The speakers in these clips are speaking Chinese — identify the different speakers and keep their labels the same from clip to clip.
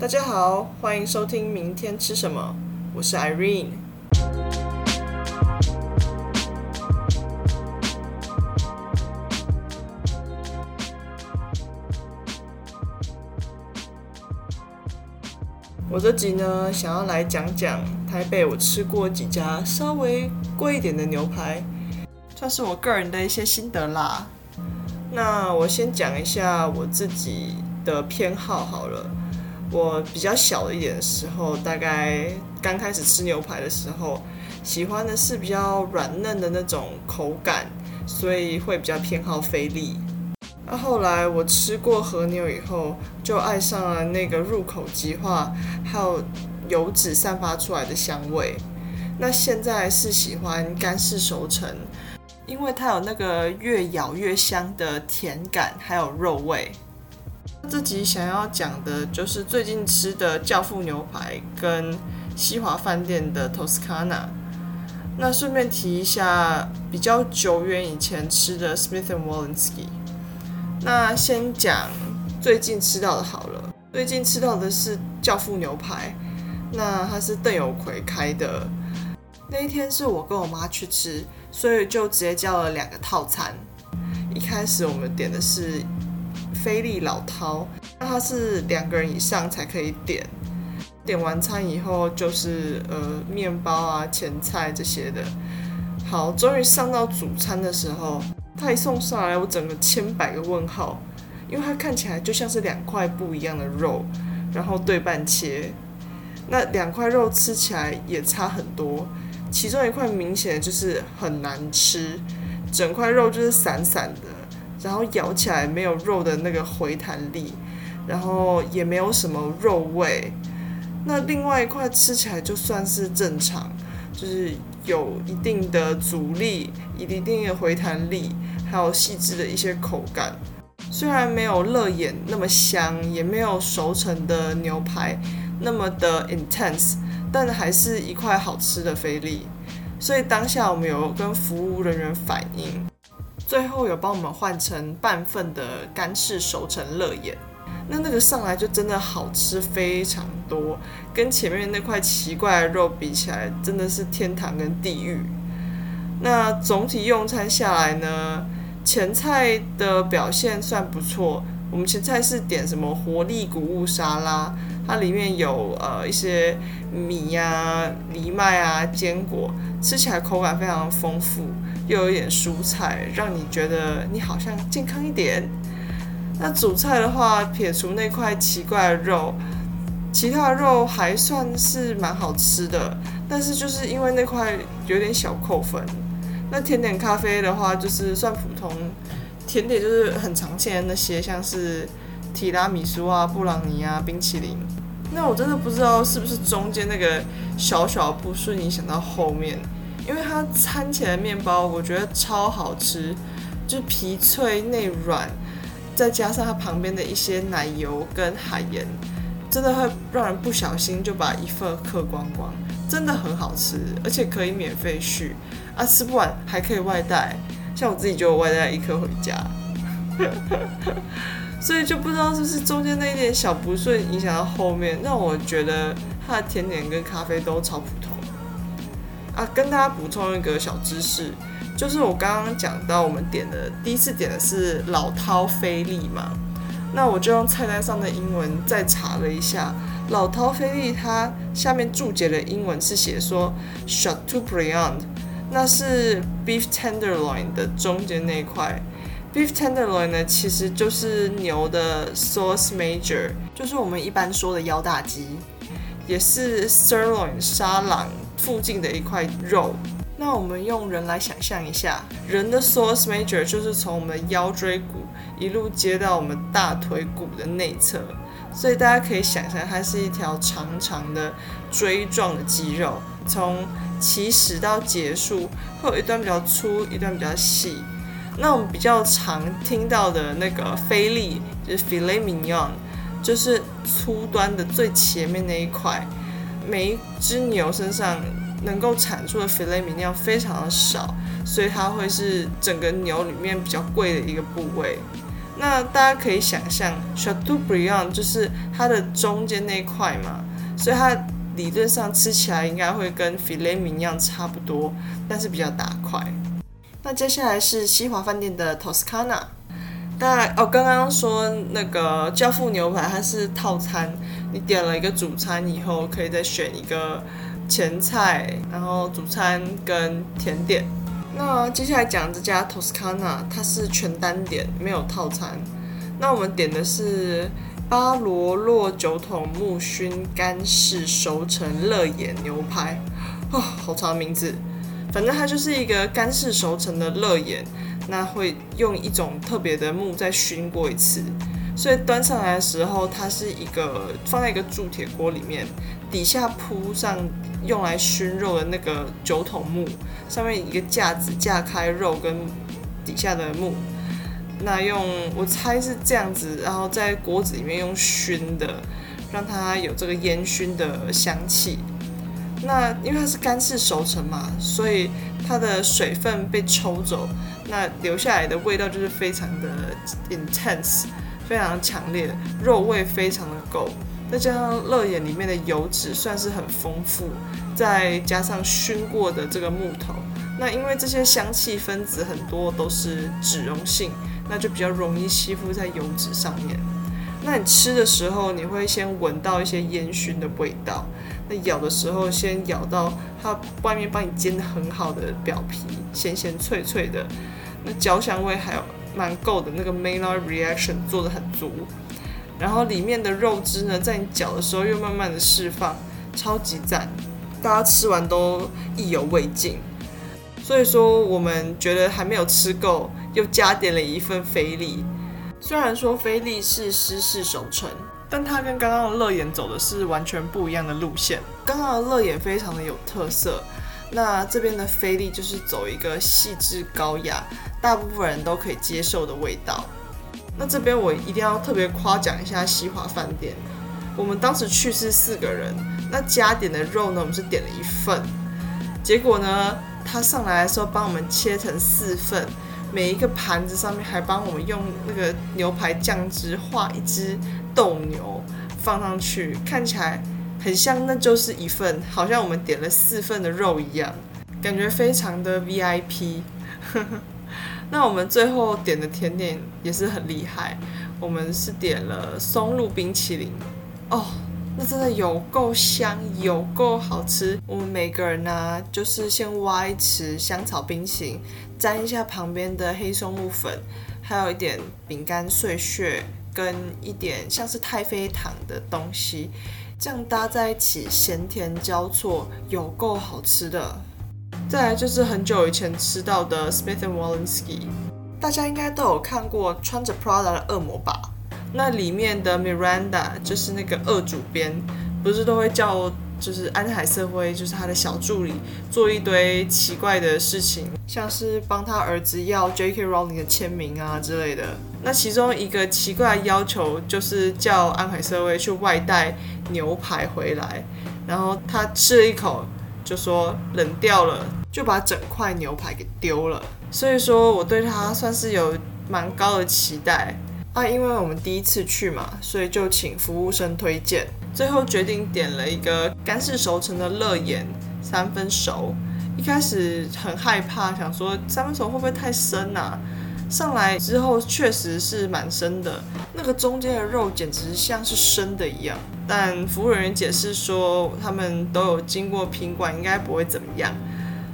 Speaker 1: 大家好，欢迎收听《明天吃什么》，我是 Irene。我这集呢，想要来讲讲台北我吃过几家稍微贵一点的牛排，算是我个人的一些心得啦。那我先讲一下我自己的偏好好了。我比较小一点的时候，大概刚开始吃牛排的时候，喜欢的是比较软嫩的那种口感，所以会比较偏好菲力。那后来我吃过和牛以后，就爱上了那个入口即化，还有油脂散发出来的香味。那现在是喜欢干式熟成，因为它有那个越咬越香的甜感，还有肉味。这集想要讲的就是最近吃的教父牛排跟西华饭店的 Toscana。那顺便提一下比较久远以前吃的 Smith and Wollensky。那先讲最近吃到的好了。最近吃到的是教父牛排，那它是邓有奎开的。那一天是我跟我妈去吃，所以就直接叫了两个套餐。一开始我们点的是。菲力老饕，那它是两个人以上才可以点。点完餐以后就是呃面包啊、前菜这些的。好，终于上到主餐的时候，它一送上来，我整个千百个问号，因为它看起来就像是两块不一样的肉，然后对半切。那两块肉吃起来也差很多，其中一块明显就是很难吃，整块肉就是散散的。然后咬起来没有肉的那个回弹力，然后也没有什么肉味。那另外一块吃起来就算是正常，就是有一定的阻力，一定的回弹力，还有细致的一些口感。虽然没有乐眼那么香，也没有熟成的牛排那么的 intense，但还是一块好吃的菲力。所以当下我们有跟服务人员反映。最后有帮我们换成半份的干式熟成乐眼，那那个上来就真的好吃非常多，跟前面那块奇怪的肉比起来，真的是天堂跟地狱。那总体用餐下来呢，前菜的表现算不错。我们前菜是点什么活力谷物沙拉，它里面有呃一些米呀、藜麦啊、坚果，吃起来口感非常丰富。又有一点蔬菜，让你觉得你好像健康一点。那主菜的话，撇除那块奇怪的肉，其他的肉还算是蛮好吃的。但是就是因为那块有点小扣分。那甜点咖啡的话，就是算普通。甜点就是很常见的那些，像是提拉米苏啊、布朗尼啊、冰淇淋。那我真的不知道是不是中间那个小小不顺影响到后面。因为它餐起来面包，我觉得超好吃，就皮脆内软，再加上它旁边的一些奶油跟海盐，真的会让人不小心就把一份嗑光光，真的很好吃，而且可以免费续，啊吃不完还可以外带，像我自己就外带一颗回家，所以就不知道是不是中间那一点小不顺影响到后面，让我觉得它的甜点跟咖啡都超普通。啊，跟大家补充一个小知识，就是我刚刚讲到我们点的第一次点的是老饕菲力嘛，那我就用菜单上的英文再查了一下，老饕菲力它下面注解的英文是写说 s h u t to Briand，那是 beef tenderloin 的中间那一块，beef tenderloin 呢其实就是牛的 sauce major，就是我们一般说的腰大肌，也是 sirloin 沙朗。附近的一块肉，那我们用人来想象一下，人的 source major 就是从我们的腰椎骨一路接到我们大腿骨的内侧，所以大家可以想象它是一条长长的锥状的肌肉，从起始到结束会有一段比较粗，一段比较细。那我们比较常听到的那个菲力就是 filet mignon，就是粗端的最前面那一块。每一只牛身上能够产出的菲勒米量非常的少，所以它会是整个牛里面比较贵的一个部位。那大家可以想象 c h a t e a u b r i a n d 就是它的中间那一块嘛，所以它理论上吃起来应该会跟 filet m i 一样差不多，但是比较大块。那接下来是西华饭店的 Toscana。大哦，刚刚说那个教父牛排它是套餐，你点了一个主餐以后，可以再选一个前菜，然后主餐跟甜点。那接下来讲这家 Toscana，它是全单点，没有套餐。那我们点的是巴罗洛酒桶木熏干式熟成乐眼牛排，哦，好长名字，反正它就是一个干式熟成的乐眼。那会用一种特别的木再熏过一次，所以端上来的时候，它是一个放在一个铸铁锅里面，底下铺上用来熏肉的那个酒桶木，上面一个架子架开肉跟底下的木，那用我猜是这样子，然后在锅子里面用熏的，让它有这个烟熏的香气。那因为它是干式熟成嘛，所以它的水分被抽走。那留下来的味道就是非常的 intense，非常强烈，肉味非常的够，再加上乐眼里面的油脂算是很丰富，再加上熏过的这个木头，那因为这些香气分子很多都是脂溶性，那就比较容易吸附在油脂上面。那你吃的时候，你会先闻到一些烟熏的味道，那咬的时候先咬到它外面帮你煎的很好的表皮，咸咸脆脆的。那焦香味还有蛮够的，那个 Maillard reaction 做的很足，然后里面的肉汁呢，在你嚼的时候又慢慢的释放，超级赞，大家吃完都意犹未尽。所以说我们觉得还没有吃够，又加点了一份菲力。虽然说菲力是湿式熟成，但它跟刚刚的乐眼走的是完全不一样的路线。刚刚的乐眼非常的有特色。那这边的菲力就是走一个细致高雅，大部分人都可以接受的味道。那这边我一定要特别夸奖一下西华饭店，我们当时去是四个人，那加点的肉呢，我们是点了一份，结果呢，他上来的时候帮我们切成四份，每一个盘子上面还帮我们用那个牛排酱汁画一只斗牛放上去，看起来。很像，那就是一份，好像我们点了四份的肉一样，感觉非常的 VIP。那我们最后点的甜点也是很厉害，我们是点了松露冰淇淋，哦，那真的有够香，有够好吃。我们每个人呢，就是先挖一匙香草冰淇淋，沾一下旁边的黑松露粉，还有一点饼干碎屑，跟一点像是太妃糖的东西。这样搭在一起，咸甜交错，有够好吃的。再来就是很久以前吃到的 Smith and Wollensky，大家应该都有看过穿着 Prada 的恶魔吧？那里面的 Miranda 就是那个恶主编，不是都会叫就是安海瑟薇，就是他的小助理，做一堆奇怪的事情，像是帮他儿子要 J.K. Rowling 的签名啊之类的。那其中一个奇怪的要求就是叫安海瑟薇去外带牛排回来，然后他吃了一口就说冷掉了，就把整块牛排给丢了。所以说我对他算是有蛮高的期待啊，因为我们第一次去嘛，所以就请服务生推荐，最后决定点了一个干式熟成的乐眼三分熟。一开始很害怕，想说三分熟会不会太生啊？上来之后确实是蛮生的，那个中间的肉简直像是生的一样。但服务人员解释说，他们都有经过品管，应该不会怎么样。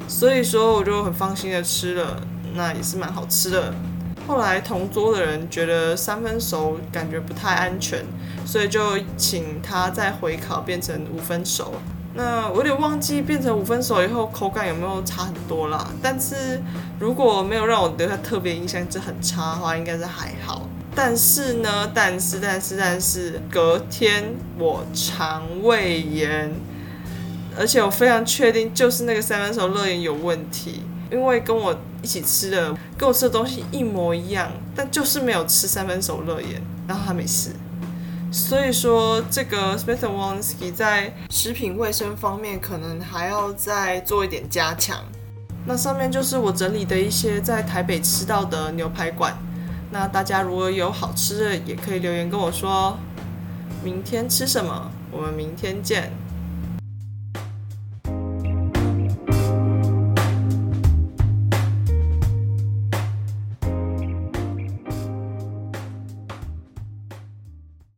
Speaker 1: 所以说我就很放心的吃了，那也是蛮好吃的。后来同桌的人觉得三分熟感觉不太安全，所以就请他再回烤变成五分熟。那我有点忘记变成五分熟以后口感有没有差很多啦，但是如果没有让我留下特别印象，这很差的话，应该是还好。但是呢，但是但是但是隔天我肠胃炎，而且我非常确定就是那个三分熟乐园有问题，因为跟我一起吃的跟我吃的东西一模一样，但就是没有吃三分熟乐园，然后他没事。所以说，这个 s p e t e r w o n s k y 在食品卫生方面可能还要再做一点加强。那上面就是我整理的一些在台北吃到的牛排馆。那大家如果有好吃的，也可以留言跟我说。明天吃什么？我们明天见。